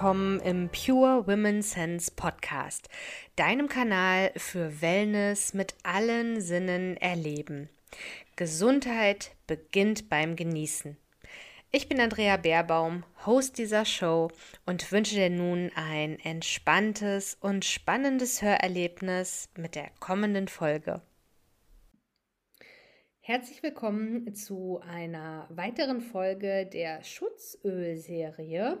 willkommen im Pure Women Sense Podcast, deinem Kanal für Wellness mit allen Sinnen erleben. Gesundheit beginnt beim Genießen. Ich bin Andrea Baerbaum, Host dieser Show und wünsche dir nun ein entspanntes und spannendes Hörerlebnis mit der kommenden Folge. Herzlich willkommen zu einer weiteren Folge der Schutzölserie,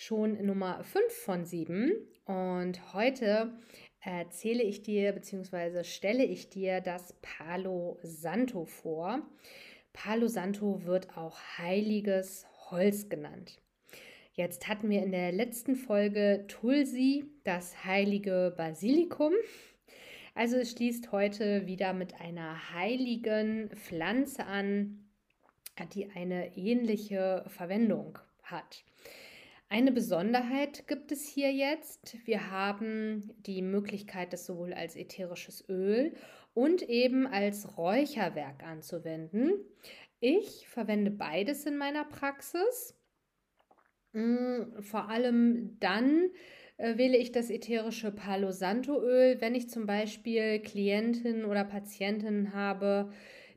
schon Nummer 5 von 7. Und heute erzähle ich dir bzw. stelle ich dir das Palo Santo vor. Palo Santo wird auch heiliges Holz genannt. Jetzt hatten wir in der letzten Folge Tulsi, das heilige Basilikum. Also es schließt heute wieder mit einer heiligen Pflanze an, die eine ähnliche Verwendung hat. Eine Besonderheit gibt es hier jetzt. Wir haben die Möglichkeit, das sowohl als ätherisches Öl und eben als Räucherwerk anzuwenden. Ich verwende beides in meiner Praxis. Mm, vor allem dann, äh, wähle ich das ätherische Palo Santo Öl, wenn ich zum Beispiel Klientinnen oder Patientinnen habe,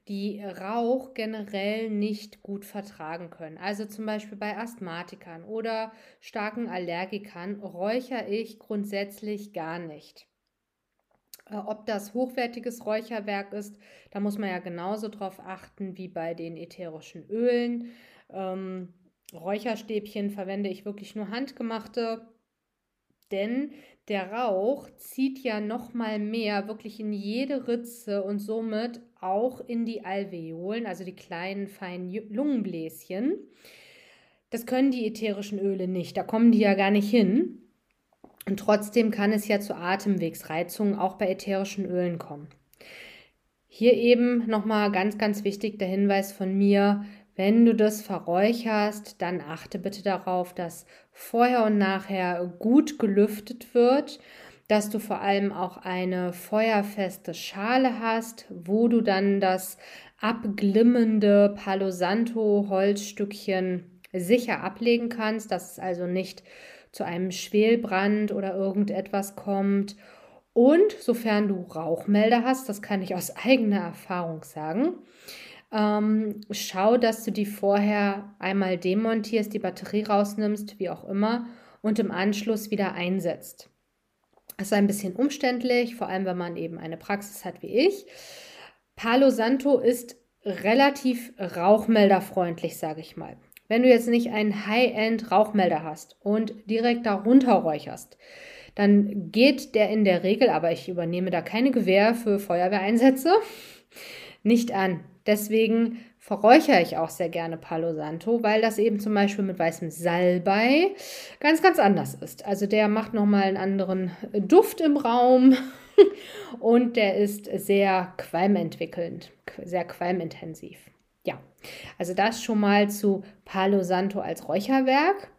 die Rauch generell nicht gut vertragen können. Also zum Beispiel bei Asthmatikern oder starken Allergikern räuchere ich grundsätzlich gar nicht. Äh, ob das hochwertiges Räucherwerk ist, da muss man ja genauso drauf achten wie bei den ätherischen Ölen. Ähm, Räucherstäbchen verwende ich wirklich nur handgemachte denn der Rauch zieht ja noch mal mehr wirklich in jede Ritze und somit auch in die Alveolen, also die kleinen feinen Lungenbläschen. Das können die ätherischen Öle nicht, da kommen die ja gar nicht hin. Und trotzdem kann es ja zu Atemwegsreizungen auch bei ätherischen Ölen kommen. Hier eben nochmal ganz, ganz wichtig der Hinweis von mir, wenn du das verräucherst, dann achte bitte darauf, dass vorher und nachher gut gelüftet wird, dass du vor allem auch eine feuerfeste Schale hast, wo du dann das abglimmende Palo Santo Holzstückchen sicher ablegen kannst, dass es also nicht zu einem Schwelbrand oder irgendetwas kommt. Und sofern du Rauchmelder hast, das kann ich aus eigener Erfahrung sagen, ähm, schau, dass du die vorher einmal demontierst, die Batterie rausnimmst, wie auch immer, und im Anschluss wieder einsetzt. Das ist ein bisschen umständlich, vor allem wenn man eben eine Praxis hat wie ich. Palo Santo ist relativ rauchmelderfreundlich, sage ich mal. Wenn du jetzt nicht einen High-End Rauchmelder hast und direkt darunter räucherst, dann geht der in der Regel, aber ich übernehme da keine Gewähr für Feuerwehreinsätze, nicht an. Deswegen verräuchere ich auch sehr gerne Palo Santo, weil das eben zum Beispiel mit weißem Salbei ganz, ganz anders ist. Also der macht nochmal einen anderen Duft im Raum und der ist sehr qualmentwickelnd, sehr qualmintensiv. Ja, also das schon mal zu Palo Santo als Räucherwerk.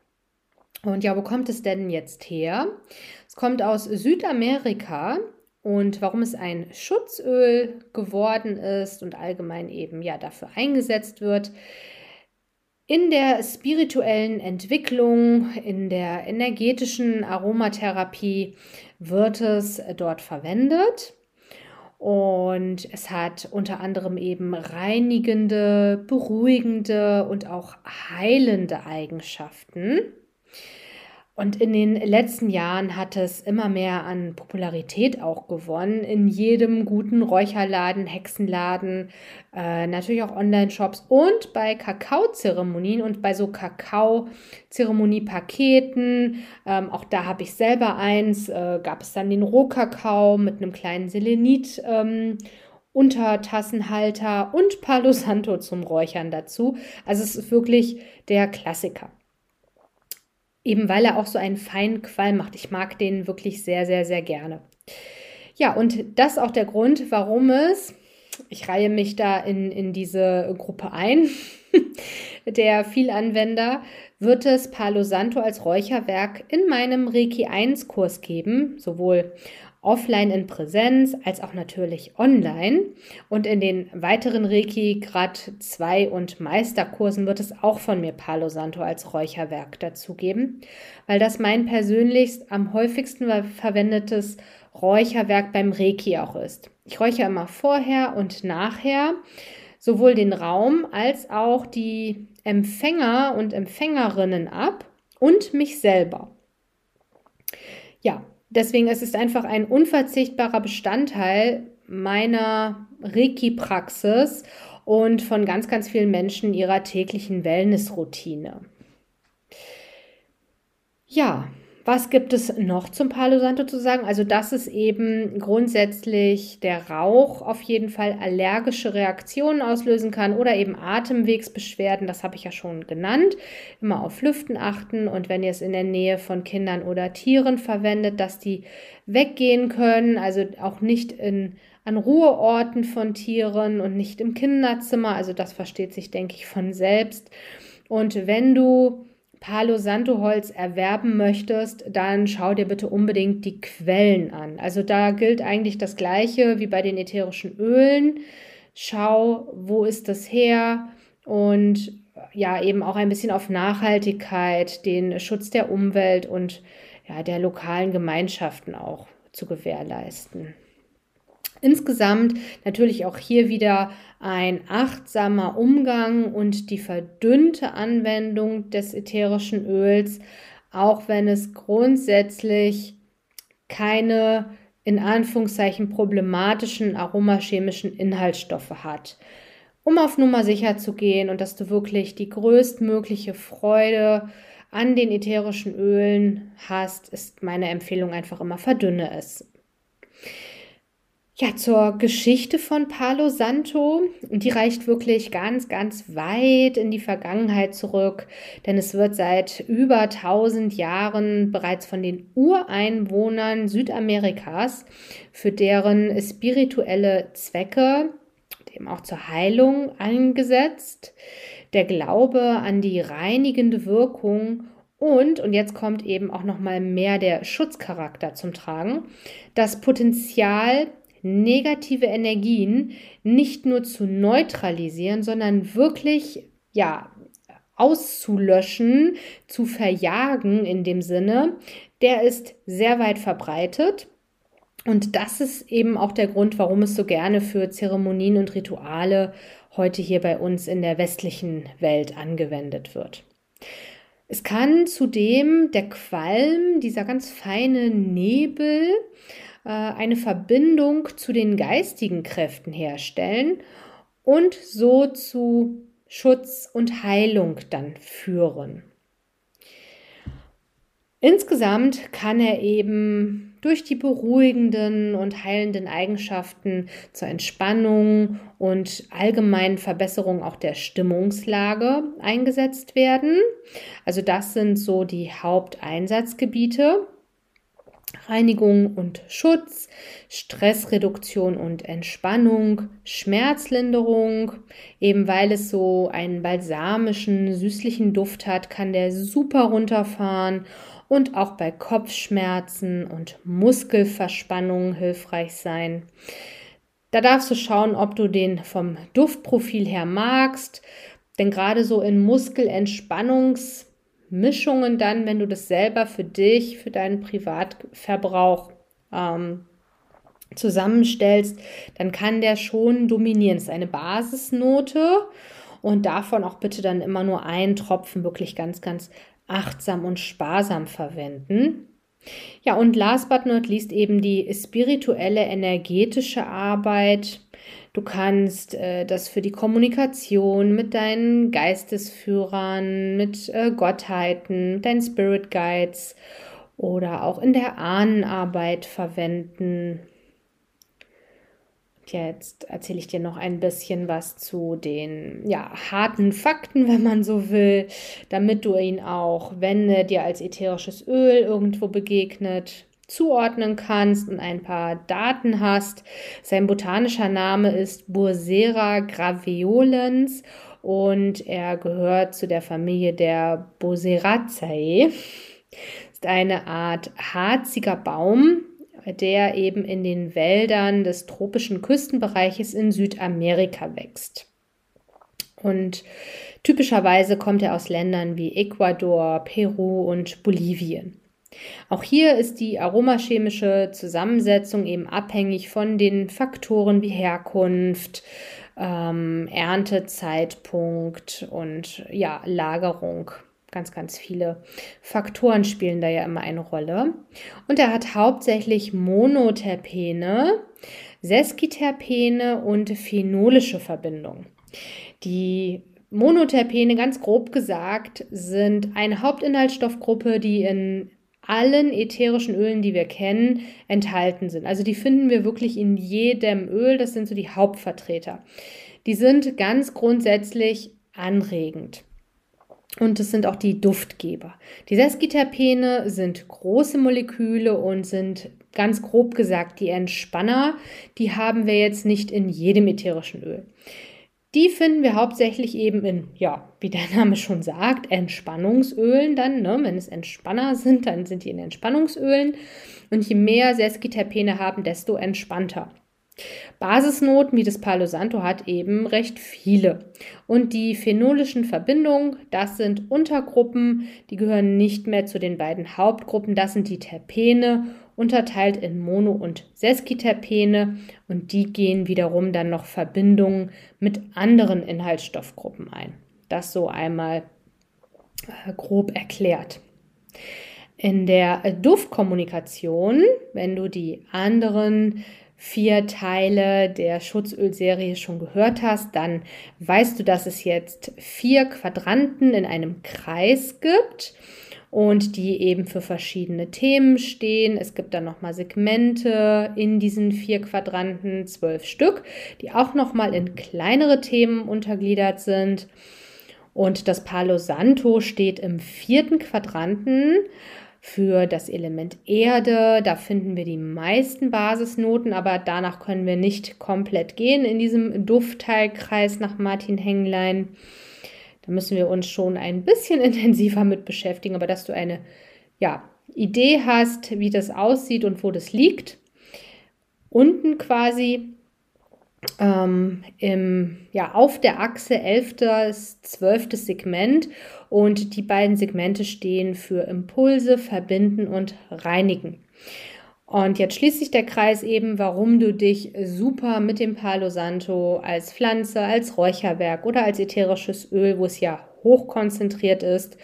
Und ja, wo kommt es denn jetzt her? Es kommt aus Südamerika und warum es ein Schutzöl geworden ist und allgemein eben ja dafür eingesetzt wird. In der spirituellen Entwicklung, in der energetischen Aromatherapie wird es dort verwendet. Und es hat unter anderem eben reinigende, beruhigende und auch heilende Eigenschaften. Und in den letzten Jahren hat es immer mehr an Popularität auch gewonnen. In jedem guten Räucherladen, Hexenladen, äh, natürlich auch Online-Shops und bei Kakaozeremonien und bei so Kakao-Zeremonie-Paketen. Ähm, auch da habe ich selber eins. Äh, gab es dann den Rohkakao mit einem kleinen Selenit. Ähm, Untertassenhalter und Palo Santo zum Räuchern dazu. Also es ist wirklich der Klassiker. Eben weil er auch so einen feinen Qualm macht. Ich mag den wirklich sehr, sehr, sehr gerne. Ja, und das ist auch der Grund, warum es, ich reihe mich da in, in diese Gruppe ein, der Vielanwender, wird es Palo Santo als Räucherwerk in meinem Reiki 1 Kurs geben, sowohl offline in Präsenz als auch natürlich online. Und in den weiteren Reiki Grad 2 und Meisterkursen wird es auch von mir Palo Santo als Räucherwerk dazugeben, weil das mein persönlichst am häufigsten verwendetes Räucherwerk beim Reiki auch ist. Ich räuchere immer vorher und nachher sowohl den Raum als auch die Empfänger und Empfängerinnen ab und mich selber. Ja, deswegen ist es einfach ein unverzichtbarer Bestandteil meiner Reiki-Praxis und von ganz, ganz vielen Menschen ihrer täglichen Wellnessroutine. Ja, was gibt es noch zum Palo Santo zu sagen? Also, dass es eben grundsätzlich der Rauch auf jeden Fall allergische Reaktionen auslösen kann oder eben Atemwegsbeschwerden, das habe ich ja schon genannt. Immer auf Lüften achten und wenn ihr es in der Nähe von Kindern oder Tieren verwendet, dass die weggehen können, also auch nicht in, an Ruheorten von Tieren und nicht im Kinderzimmer. Also, das versteht sich, denke ich, von selbst. Und wenn du Palo Santo Holz erwerben möchtest, dann schau dir bitte unbedingt die Quellen an. Also da gilt eigentlich das gleiche wie bei den ätherischen Ölen. Schau, wo ist das her und ja, eben auch ein bisschen auf Nachhaltigkeit, den Schutz der Umwelt und ja, der lokalen Gemeinschaften auch zu gewährleisten. Insgesamt natürlich auch hier wieder ein achtsamer Umgang und die verdünnte Anwendung des ätherischen Öls, auch wenn es grundsätzlich keine in Anführungszeichen problematischen aromachemischen Inhaltsstoffe hat. Um auf Nummer sicher zu gehen und dass du wirklich die größtmögliche Freude an den ätherischen Ölen hast, ist meine Empfehlung einfach immer verdünne es. Ja, zur Geschichte von Palo Santo. Die reicht wirklich ganz, ganz weit in die Vergangenheit zurück, denn es wird seit über 1000 Jahren bereits von den Ureinwohnern Südamerikas für deren spirituelle Zwecke, eben auch zur Heilung eingesetzt. Der Glaube an die reinigende Wirkung und, und jetzt kommt eben auch noch mal mehr der Schutzcharakter zum Tragen, das Potenzial negative Energien nicht nur zu neutralisieren, sondern wirklich, ja, auszulöschen, zu verjagen in dem Sinne, der ist sehr weit verbreitet. Und das ist eben auch der Grund, warum es so gerne für Zeremonien und Rituale heute hier bei uns in der westlichen Welt angewendet wird. Es kann zudem der Qualm, dieser ganz feine Nebel, eine Verbindung zu den geistigen Kräften herstellen und so zu Schutz und Heilung dann führen. Insgesamt kann er eben durch die beruhigenden und heilenden Eigenschaften zur Entspannung und allgemeinen Verbesserung auch der Stimmungslage eingesetzt werden. Also das sind so die Haupteinsatzgebiete. Reinigung und Schutz, Stressreduktion und Entspannung, Schmerzlinderung. Eben weil es so einen balsamischen, süßlichen Duft hat, kann der super runterfahren und auch bei Kopfschmerzen und Muskelverspannungen hilfreich sein. Da darfst du schauen, ob du den vom Duftprofil her magst, denn gerade so in Muskelentspannungs- Mischungen dann, wenn du das selber für dich, für deinen Privatverbrauch ähm, zusammenstellst, dann kann der schon dominieren. Das ist eine Basisnote und davon auch bitte dann immer nur einen Tropfen wirklich ganz, ganz achtsam und sparsam verwenden. Ja, und last but not least eben die spirituelle, energetische Arbeit Du kannst äh, das für die Kommunikation mit deinen Geistesführern, mit äh, Gottheiten, mit deinen Spirit Guides oder auch in der Ahnenarbeit verwenden. Jetzt erzähle ich dir noch ein bisschen was zu den ja, harten Fakten, wenn man so will, damit du ihn auch, wenn er dir als ätherisches Öl irgendwo begegnet, zuordnen kannst und ein paar Daten hast. Sein botanischer Name ist Bursera graveolens und er gehört zu der Familie der Burseraceae. Ist eine Art harziger Baum, der eben in den Wäldern des tropischen Küstenbereiches in Südamerika wächst. Und typischerweise kommt er aus Ländern wie Ecuador, Peru und Bolivien. Auch hier ist die aromachemische Zusammensetzung eben abhängig von den Faktoren wie Herkunft, ähm, Erntezeitpunkt und ja, Lagerung. Ganz, ganz viele Faktoren spielen da ja immer eine Rolle. Und er hat hauptsächlich Monoterpene, Seskiterpene und phenolische Verbindungen. Die Monoterpene, ganz grob gesagt, sind eine Hauptinhaltsstoffgruppe, die in allen ätherischen Ölen, die wir kennen, enthalten sind. Also die finden wir wirklich in jedem Öl. Das sind so die Hauptvertreter. Die sind ganz grundsätzlich anregend. Und es sind auch die Duftgeber. Die Seskiterpene sind große Moleküle und sind ganz grob gesagt die Entspanner. Die haben wir jetzt nicht in jedem ätherischen Öl. Die finden wir hauptsächlich eben in, ja, wie der Name schon sagt, Entspannungsölen dann. Ne? Wenn es Entspanner sind, dann sind die in Entspannungsölen. Und je mehr Seskiterpene haben, desto entspannter. Basisnoten wie das Palo Santo hat eben recht viele. Und die phenolischen Verbindungen, das sind Untergruppen, die gehören nicht mehr zu den beiden Hauptgruppen. Das sind die Terpene unterteilt in Mono- und Seskiterpene und die gehen wiederum dann noch Verbindungen mit anderen Inhaltsstoffgruppen ein. Das so einmal äh, grob erklärt. In der Duftkommunikation, wenn du die anderen vier Teile der Schutzölserie schon gehört hast, dann weißt du, dass es jetzt vier Quadranten in einem Kreis gibt und die eben für verschiedene Themen stehen. Es gibt dann nochmal Segmente in diesen vier Quadranten, zwölf Stück, die auch nochmal in kleinere Themen untergliedert sind. Und das Palo Santo steht im vierten Quadranten für das Element Erde. Da finden wir die meisten Basisnoten, aber danach können wir nicht komplett gehen in diesem Duftteilkreis nach Martin Henglein. Da müssen wir uns schon ein bisschen intensiver mit beschäftigen, aber dass du eine ja, Idee hast, wie das aussieht und wo das liegt. Unten quasi ähm, im, ja, auf der Achse 11. 12. Segment und die beiden Segmente stehen für Impulse, Verbinden und Reinigen. Und jetzt schließt sich der Kreis eben, warum du dich super mit dem Palo Santo als Pflanze, als Räucherwerk oder als ätherisches Öl, wo es ja hochkonzentriert ist,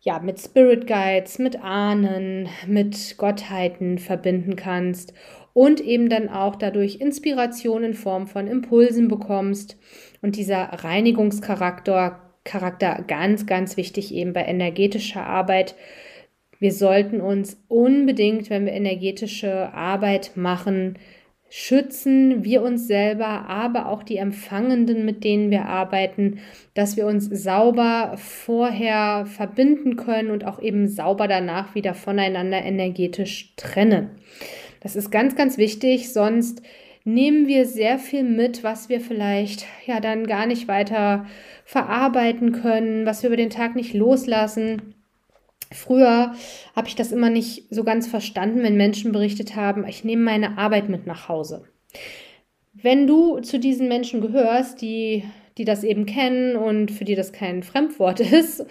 ja, mit Spirit Guides, mit Ahnen, mit Gottheiten verbinden kannst und eben dann auch dadurch Inspiration in Form von Impulsen bekommst. Und dieser Reinigungscharakter, Charakter ganz, ganz wichtig eben bei energetischer Arbeit, wir sollten uns unbedingt, wenn wir energetische Arbeit machen, schützen, wir uns selber, aber auch die Empfangenden, mit denen wir arbeiten, dass wir uns sauber vorher verbinden können und auch eben sauber danach wieder voneinander energetisch trennen. Das ist ganz, ganz wichtig, sonst nehmen wir sehr viel mit, was wir vielleicht ja dann gar nicht weiter verarbeiten können, was wir über den Tag nicht loslassen. Früher habe ich das immer nicht so ganz verstanden, wenn Menschen berichtet haben, ich nehme meine Arbeit mit nach Hause. Wenn du zu diesen Menschen gehörst, die, die das eben kennen und für die das kein Fremdwort ist,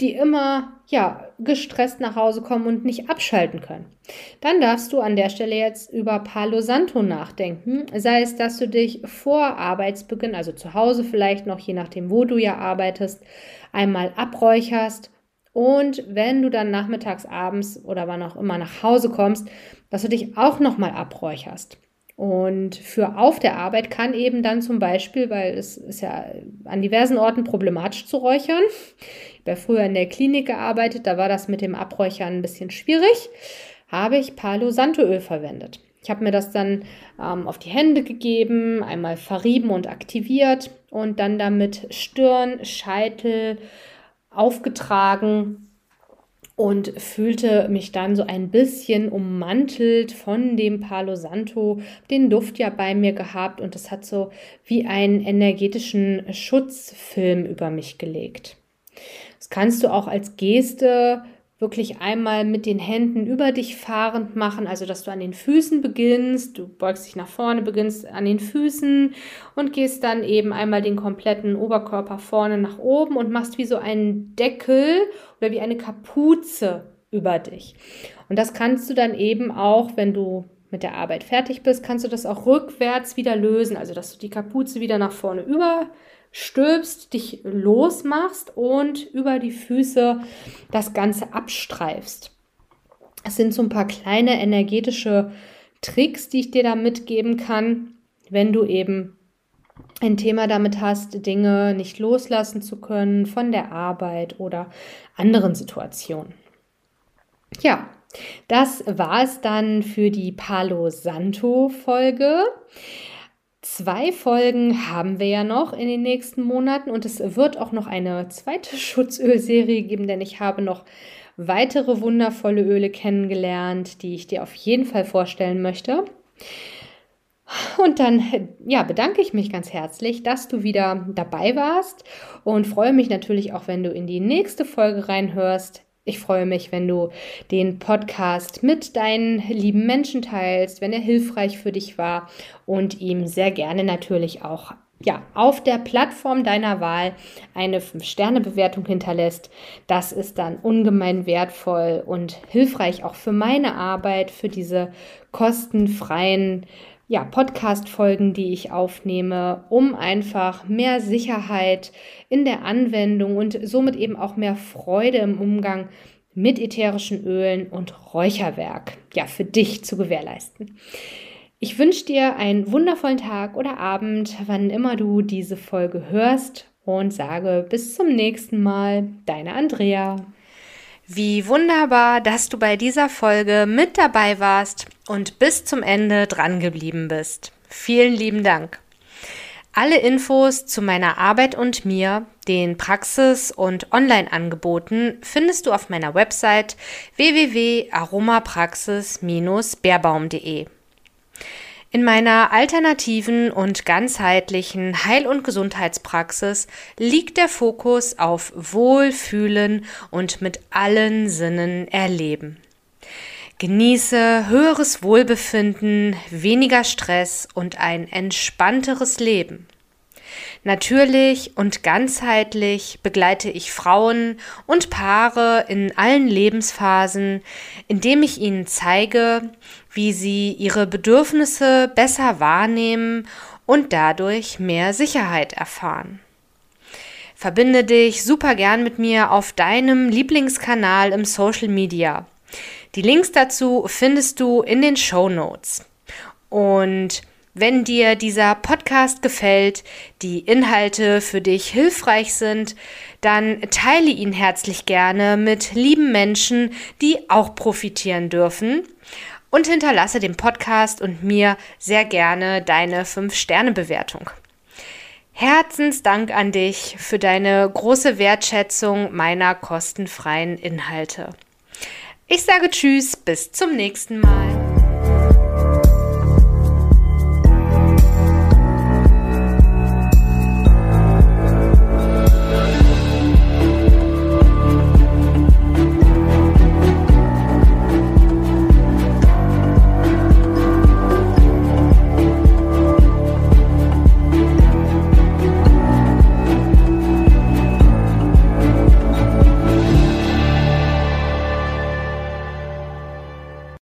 die immer ja gestresst nach Hause kommen und nicht abschalten können. Dann darfst du an der Stelle jetzt über Palo Santo nachdenken. Sei es, dass du dich vor Arbeitsbeginn, also zu Hause vielleicht noch, je nachdem, wo du ja arbeitest, einmal abräucherst und wenn du dann nachmittags, abends oder wann auch immer nach Hause kommst, dass du dich auch nochmal abräucherst. Und für auf der Arbeit kann eben dann zum Beispiel, weil es ist ja an diversen Orten problematisch zu räuchern. Ich habe ja früher in der Klinik gearbeitet, da war das mit dem Abräuchern ein bisschen schwierig. Habe ich Palo Santo Öl verwendet. Ich habe mir das dann ähm, auf die Hände gegeben, einmal verrieben und aktiviert und dann damit Stirn, Scheitel, aufgetragen und fühlte mich dann so ein bisschen ummantelt von dem Palo Santo, den Duft ja bei mir gehabt und es hat so wie einen energetischen Schutzfilm über mich gelegt. Das kannst du auch als Geste wirklich einmal mit den Händen über dich fahrend machen, also dass du an den Füßen beginnst, du beugst dich nach vorne, beginnst an den Füßen und gehst dann eben einmal den kompletten Oberkörper vorne nach oben und machst wie so einen Deckel oder wie eine Kapuze über dich. Und das kannst du dann eben auch, wenn du mit der Arbeit fertig bist, kannst du das auch rückwärts wieder lösen, also dass du die Kapuze wieder nach vorne über stülpst, dich losmachst und über die Füße das Ganze abstreifst. Es sind so ein paar kleine energetische Tricks, die ich dir da mitgeben kann, wenn du eben ein Thema damit hast, Dinge nicht loslassen zu können von der Arbeit oder anderen Situationen. Ja, das war es dann für die Palo Santo Folge. Zwei Folgen haben wir ja noch in den nächsten Monaten und es wird auch noch eine zweite Schutzölserie geben, denn ich habe noch weitere wundervolle Öle kennengelernt, die ich dir auf jeden Fall vorstellen möchte. Und dann ja, bedanke ich mich ganz herzlich, dass du wieder dabei warst und freue mich natürlich auch, wenn du in die nächste Folge reinhörst. Ich freue mich, wenn du den Podcast mit deinen lieben Menschen teilst, wenn er hilfreich für dich war und ihm sehr gerne natürlich auch ja, auf der Plattform deiner Wahl eine 5-Sterne-Bewertung hinterlässt. Das ist dann ungemein wertvoll und hilfreich auch für meine Arbeit, für diese kostenfreien ja, Podcast-Folgen, die ich aufnehme, um einfach mehr Sicherheit in der Anwendung und somit eben auch mehr Freude im Umgang mit ätherischen Ölen und Räucherwerk ja, für dich zu gewährleisten. Ich wünsche dir einen wundervollen Tag oder Abend, wann immer du diese Folge hörst und sage bis zum nächsten Mal, deine Andrea. Wie wunderbar, dass du bei dieser Folge mit dabei warst und bis zum Ende dran geblieben bist. Vielen lieben Dank. Alle Infos zu meiner Arbeit und mir, den Praxis- und Online-Angeboten findest du auf meiner Website www.aromapraxis-beerbaum.de. In meiner alternativen und ganzheitlichen Heil- und Gesundheitspraxis liegt der Fokus auf Wohlfühlen und mit allen Sinnen erleben. Genieße höheres Wohlbefinden, weniger Stress und ein entspannteres Leben. Natürlich und ganzheitlich begleite ich Frauen und Paare in allen Lebensphasen, indem ich ihnen zeige, wie sie ihre Bedürfnisse besser wahrnehmen und dadurch mehr Sicherheit erfahren. Verbinde dich super gern mit mir auf deinem Lieblingskanal im Social Media. Die Links dazu findest du in den Show Notes. Und wenn dir dieser Podcast gefällt, die Inhalte für dich hilfreich sind, dann teile ihn herzlich gerne mit lieben Menschen, die auch profitieren dürfen. Und hinterlasse dem Podcast und mir sehr gerne deine 5-Sterne-Bewertung. Herzensdank an dich für deine große Wertschätzung meiner kostenfreien Inhalte. Ich sage Tschüss, bis zum nächsten Mal.